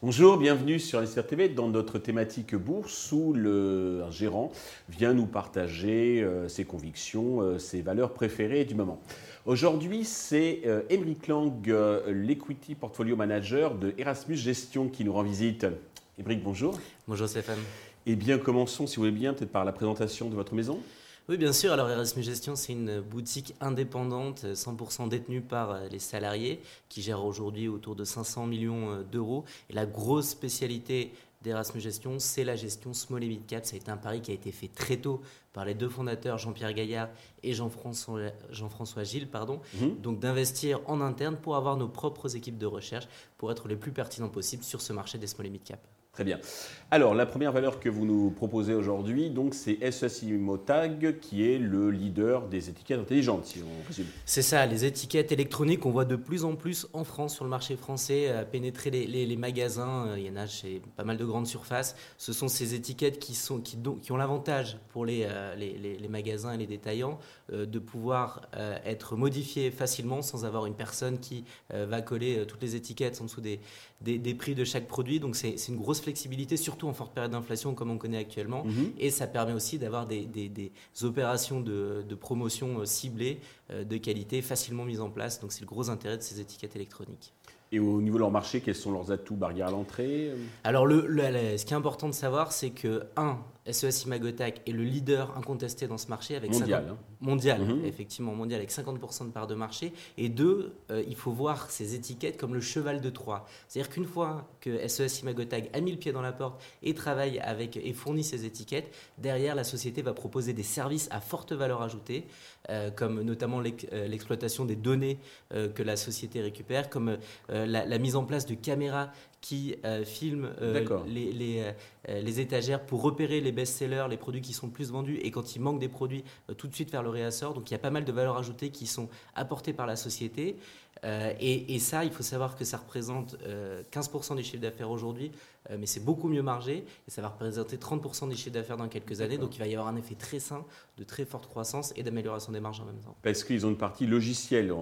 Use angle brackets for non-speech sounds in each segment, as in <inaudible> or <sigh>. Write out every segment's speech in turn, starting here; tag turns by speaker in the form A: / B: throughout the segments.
A: Bonjour, bienvenue sur TV dans notre thématique bourse où le, un gérant vient nous partager euh, ses convictions, euh, ses valeurs préférées du moment. Aujourd'hui, c'est euh, Lang, euh, l'Equity Portfolio Manager de Erasmus Gestion qui nous rend visite. Émeric, bonjour.
B: Bonjour Stéphane.
A: Eh bien, commençons, si vous voulez bien, peut-être par la présentation de votre maison.
B: Oui, bien sûr. Alors Erasmus Gestion, c'est une boutique indépendante, 100% détenue par euh, les salariés, qui gère aujourd'hui autour de 500 millions euh, d'euros. Et la grosse spécialité d'Erasmus Gestion, c'est la gestion small et mid cap. Ça a été un pari qui a été fait très tôt par les deux fondateurs, Jean-Pierre Gaillard et Jean-François Jean Gilles. Pardon. Mhm. Donc d'investir en interne pour avoir nos propres équipes de recherche pour être les plus pertinents possibles sur ce marché des small et mid cap.
A: Très bien. Alors, la première valeur que vous nous proposez aujourd'hui, donc, c'est SSI Motag, qui est le leader des étiquettes intelligentes, si on résume.
B: C'est ça, les étiquettes électroniques, on voit de plus en plus en France, sur le marché français, euh, pénétrer les, magasins. Euh, il y en a chez pas mal de grandes surfaces. Ce sont ces étiquettes qui, ont l'avantage pour euh, les, magasins et les détaillants de pouvoir être modifiées facilement sans avoir une personne qui va coller toutes les étiquettes en dessous des, des, des prix de chaque produit. Donc, c'est une grosse flexibilité, surtout en forte période d'inflation comme on connaît actuellement. Mhm. Et ça permet aussi d'avoir des, opérations de, promotion euh, ciblées euh, de qualité facilement mises en place. Donc c'est le gros intérêt de ces étiquettes électroniques.
A: Et au niveau de leur marché, quels sont leurs atouts barrières à l'entrée?
B: Alors, le, ce qui est important de savoir, c'est que, un, SES Imagotac est le leader incontesté dans ce marché avec
A: mondial, hein.
B: mondial mhm. effectivement mondial avec 50% de part de marché. Et deux, euh, il faut voir ces étiquettes comme le cheval de Troie. C'est-à-dire qu'une fois que SES Imagotac a mis le pied dans la porte et travaille avec et fournit ces étiquettes, derrière la société va proposer des services à forte valeur ajoutée, euh, comme notamment euh, l'exploitation des données que la société récupère, comme la, la, mise en place de caméras qui euh, filme euh, les, euh, les, étagères pour repérer les best-sellers, les produits qui sont le plus vendus, et quand il manque des produits, tout de suite faire le réassort. Donc il y a pas mal de valeurs ajoutées qui sont apportées par la société. Et, et, ça, il faut savoir que ça représente 15% des chiffres d'affaires aujourd'hui, mais c'est beaucoup mieux margé, et ça va représenter 30% des chiffres d'affaires dans quelques années. Donc il va y avoir un effet très sain de très forte croissance et d'amélioration des marges en même temps.
A: Parce qu'ils ont une partie logicielle,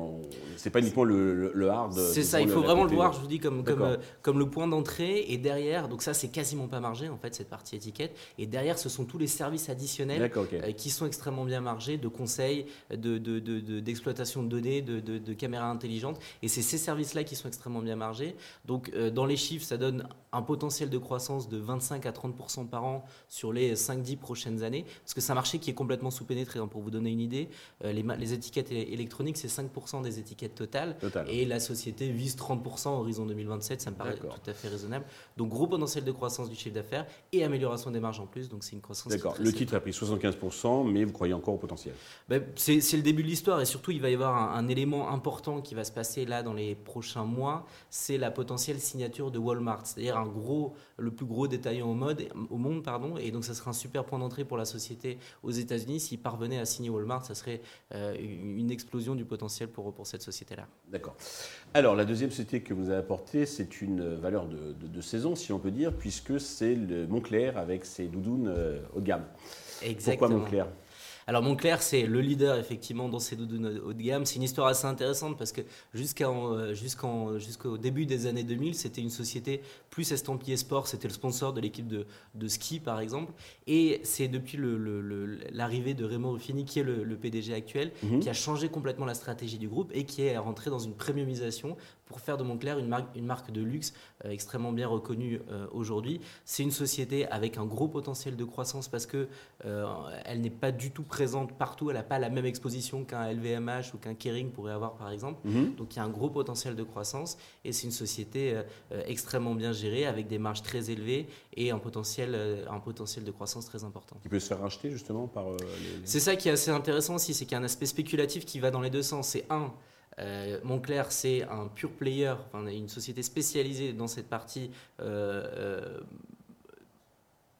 A: c'est pas uniquement le, le, hard.
B: C'est ça, il faut vraiment le voir, je vous dis, comme, comme, comme le point d'entrée et derrière, donc ça c'est quasiment pas margé en fait cette partie étiquette. Et derrière, ce sont tous les services additionnels euh, qui sont extrêmement bien margés, de conseils, d'exploitation de, de, de, données, de, caméras intelligentes. Et c'est ces services-là qui sont extrêmement bien margés. Donc euh, dans les chiffres, ça donne un potentiel de croissance de 25 à 30% par an sur les 5-10 prochaines années. Parce que c'est un marché qui est complètement sous-pénétré. Hein, pour vous donner une idée, euh, les, les, étiquettes électroniques, c'est 5% des étiquettes totales. Et la société vise 30% horizon 2027. Ça me paraît tout à fait raisonnable. Donc gros potentiel de croissance du chiffre d'affaires et amélioration des marges en plus. Donc c'est une croissance.
A: D'accord. Le titre a pris 75%, mais vous croyez encore au potentiel?
B: Ben, C'est le début de l'histoire et surtout il va y avoir un, élément important qui va se passer là dans les prochains mois. C'est la potentielle signature de Walmart, c'est-à-dire un gros, le plus gros détaillant au, mode, au monde, pardon. Et donc ça sera un super point d'entrée pour la société aux États-Unis. S'il parvenait à signer Walmart, ça serait euh, une explosion du potentiel pour, pour cette société-là.
A: D'accord. Alors la deuxième société que vous avez apportée, c'est une valeur de, saison, si on peut dire, puisque c'est le Montclair avec ses doudounes euh, haut de gamme.
B: Exactement.
A: Pourquoi Montclair
B: alors Montclair, c'est le leader effectivement dans ces doudounes haut de gamme. C'est une histoire assez intéressante parce que euh, jusqu'au début des années 2000, c'était une société plus estampillée sport. C'était le sponsor de l'équipe de, ski par exemple. Et c'est depuis l'arrivée de Raymond Ruffini, qui est le, PDG actuel, mhm. qui a changé complètement la stratégie du groupe et qui est rentré dans une premiumisation pour faire de Montclair une marque, une marque de luxe euh, extrêmement bien reconnue euh, aujourd'hui. C'est une société avec un gros potentiel de croissance parce que euh, elle n'est pas du tout présente partout. Elle n'a pas la même exposition qu'un LVMH ou qu'un Kering pourrait avoir par exemple. Mhm. Donc il y a un gros potentiel de croissance et c'est une société extrêmement bien gérée avec des marges très élevées et un potentiel, un potentiel de croissance très important.
A: Qui peut se faire racheter justement par les...
B: C'est ça qui est assez intéressant aussi, c'est qu'il y a un aspect spéculatif qui va dans les deux sens. C'est un, euh, Montclair, c'est un pure player, enfin, une société spécialisée dans cette partie euh, euh,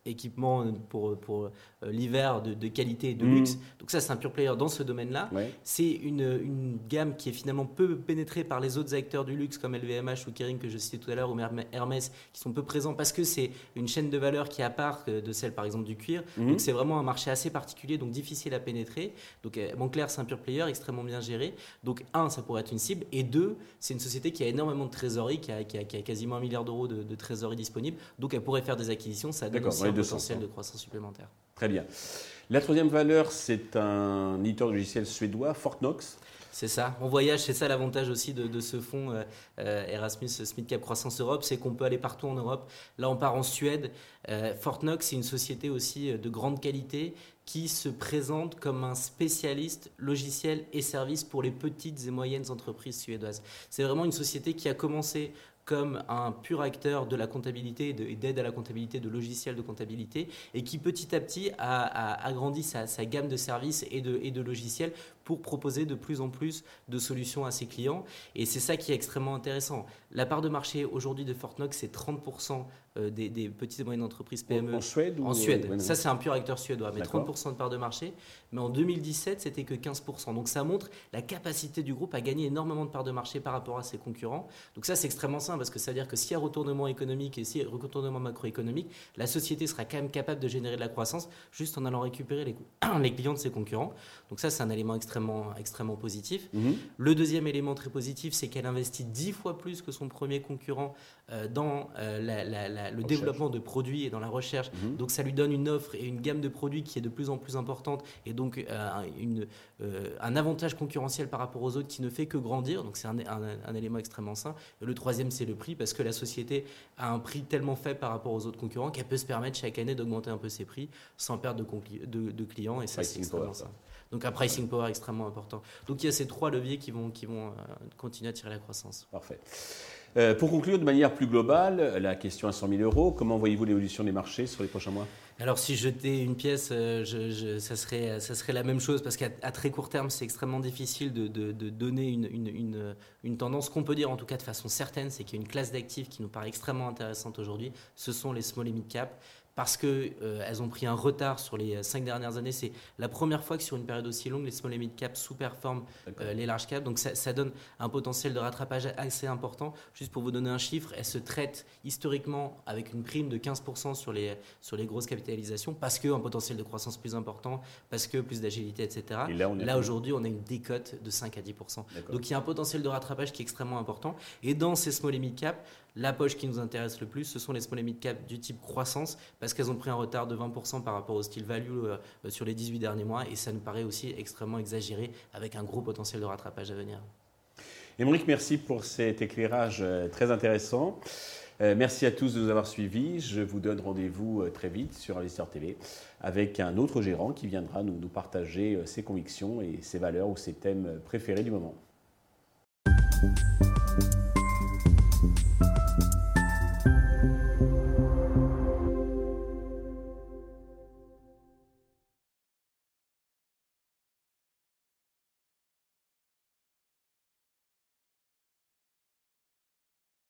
B: équipement pour, pour l'hiver de, qualité et de luxe. Donc ça, c'est un pure player dans ce domaine-là. C'est une, une, gamme qui est finalement peu pénétrée par les autres acteurs du luxe comme LVMH ou Kering que je citais tout à l'heure ou Hermès qui sont peu présents parce que c'est une chaîne de valeur qui est à part de celle par exemple du cuir. Mhm. Donc c'est vraiment un marché assez particulier, donc difficile à pénétrer. Donc Montclair, c'est un pure player extrêmement bien géré. Donc un, ça pourrait être une cible. Et deux, c'est une société qui a énormément de trésorerie, qui a, qui a, quasiment un milliard d'euros de, de, trésorerie disponible. Donc elle pourrait faire des acquisitions. Ça donne aussi potentiel de croissance supplémentaire.
A: Très bien. La troisième valeur, c'est un éditeur logiciel suédois, Fortnox.
B: C'est ça. On voyage, c'est ça l'avantage aussi de, ce fonds euh, euh, Erasmus Smith Cap Croissance Europe, c'est qu'on peut aller partout en Europe. Là, on part en Suède. Euh, Fortnox, c'est une société aussi de grande qualité qui se présente comme un spécialiste logiciel et services pour les petites et moyennes entreprises suédoises. C'est vraiment une société qui a commencé comme un pur acteur de la comptabilité et d'aide à la comptabilité, de logiciels de comptabilité, et qui petit à petit a, agrandi sa, gamme de services et de, logiciels pour proposer de plus en plus de solutions à ses clients. Et c'est ça qui est extrêmement intéressant. La part de marché aujourd'hui de Fortnox, c'est 30% euh, des, petites et moyennes entreprises PME.
A: En, Suède
B: En Suède. ça, c'est un pur acteur suédois, mais 30% de part de marché. Mais en 2017, c'était que 15%. Donc ça montre la capacité du groupe à gagner énormément de part de marché par rapport à ses concurrents. Donc ça, c'est extrêmement simple parce que ça veut dire que s'il y a retournement économique et s'il y a retournement macroéconomique, la société sera quand même capable de générer de la croissance juste en allant récupérer les, <clears throat> les clients de ses concurrents. Donc ça, c'est un élément extrêmement, extrêmement positif. Mhm. Le deuxième élément très positif, c'est qu'elle investit 10 fois plus que son premier concurrent euh, dans euh, le développement de produits et dans la recherche. Mhm. Donc ça lui donne une offre et une gamme de produits qui est de plus en plus importante et donc euh, une, un avantage concurrentiel par rapport aux autres qui ne fait que grandir. Donc c'est un, un, élément extrêmement sain. le troisième, c'est le prix parce que la société a un prix tellement faible par rapport aux autres concurrents qu'elle peut se permettre chaque année d'augmenter un peu ses prix sans perdre de, de, clients et ça c'est extrêmement sain. Donc un pricing power extrêmement important. Donc il y a ces trois leviers qui vont, qui vont euh, continuer à tirer la croissance.
A: Parfait. Euh, pour conclure de manière plus globale, la question à 100 000 euros, comment voyez-vous l'évolution des marchés sur les prochains mois?
B: Alors si je jetais une pièce, euh, je, ça, serait, ça serait la même chose parce qu'à très court terme, c'est extrêmement difficile de, de, donner une, une, une, tendance. qu'on peut dire en tout cas de façon certaine, c'est qu'il y a une classe d'actifs qui nous paraît extrêmement intéressante aujourd'hui. Ce sont les small et mid cap parce qu'elles euh, ont pris un retard sur les cinq dernières années. C'est la première fois que sur une période aussi longue, les small et mid cap sous-performent euh, les large cap. Donc ça, donne un potentiel de rattrapage assez important. Juste pour vous donner un chiffre, elles se traitent historiquement avec une prime de 15% sur les, sur les grosses capitalisations parce qu'un potentiel de croissance plus important, parce que plus d'agilité, etc. là, aujourd'hui, on a une décote de 5 à 10%. Donc il y a un potentiel de rattrapage qui est extrêmement important. Et dans ces small et mid cap, la poche qui nous intéresse le plus, ce sont les small et mid cap du type croissance, parce qu'elles ont pris un retard de 20% par rapport au style value euh, sur les 18 derniers mois, et ça nous paraît aussi extrêmement exagéré, avec un gros potentiel de rattrapage à venir.
A: Émeric, merci pour cet éclairage euh, très intéressant. Euh, merci à tous de nous avoir suivis. Je vous donne rendez-vous très vite sur Investeur TV avec un autre gérant qui viendra nous, nous partager ses convictions et ses valeurs ou ses thèmes préférés du moment.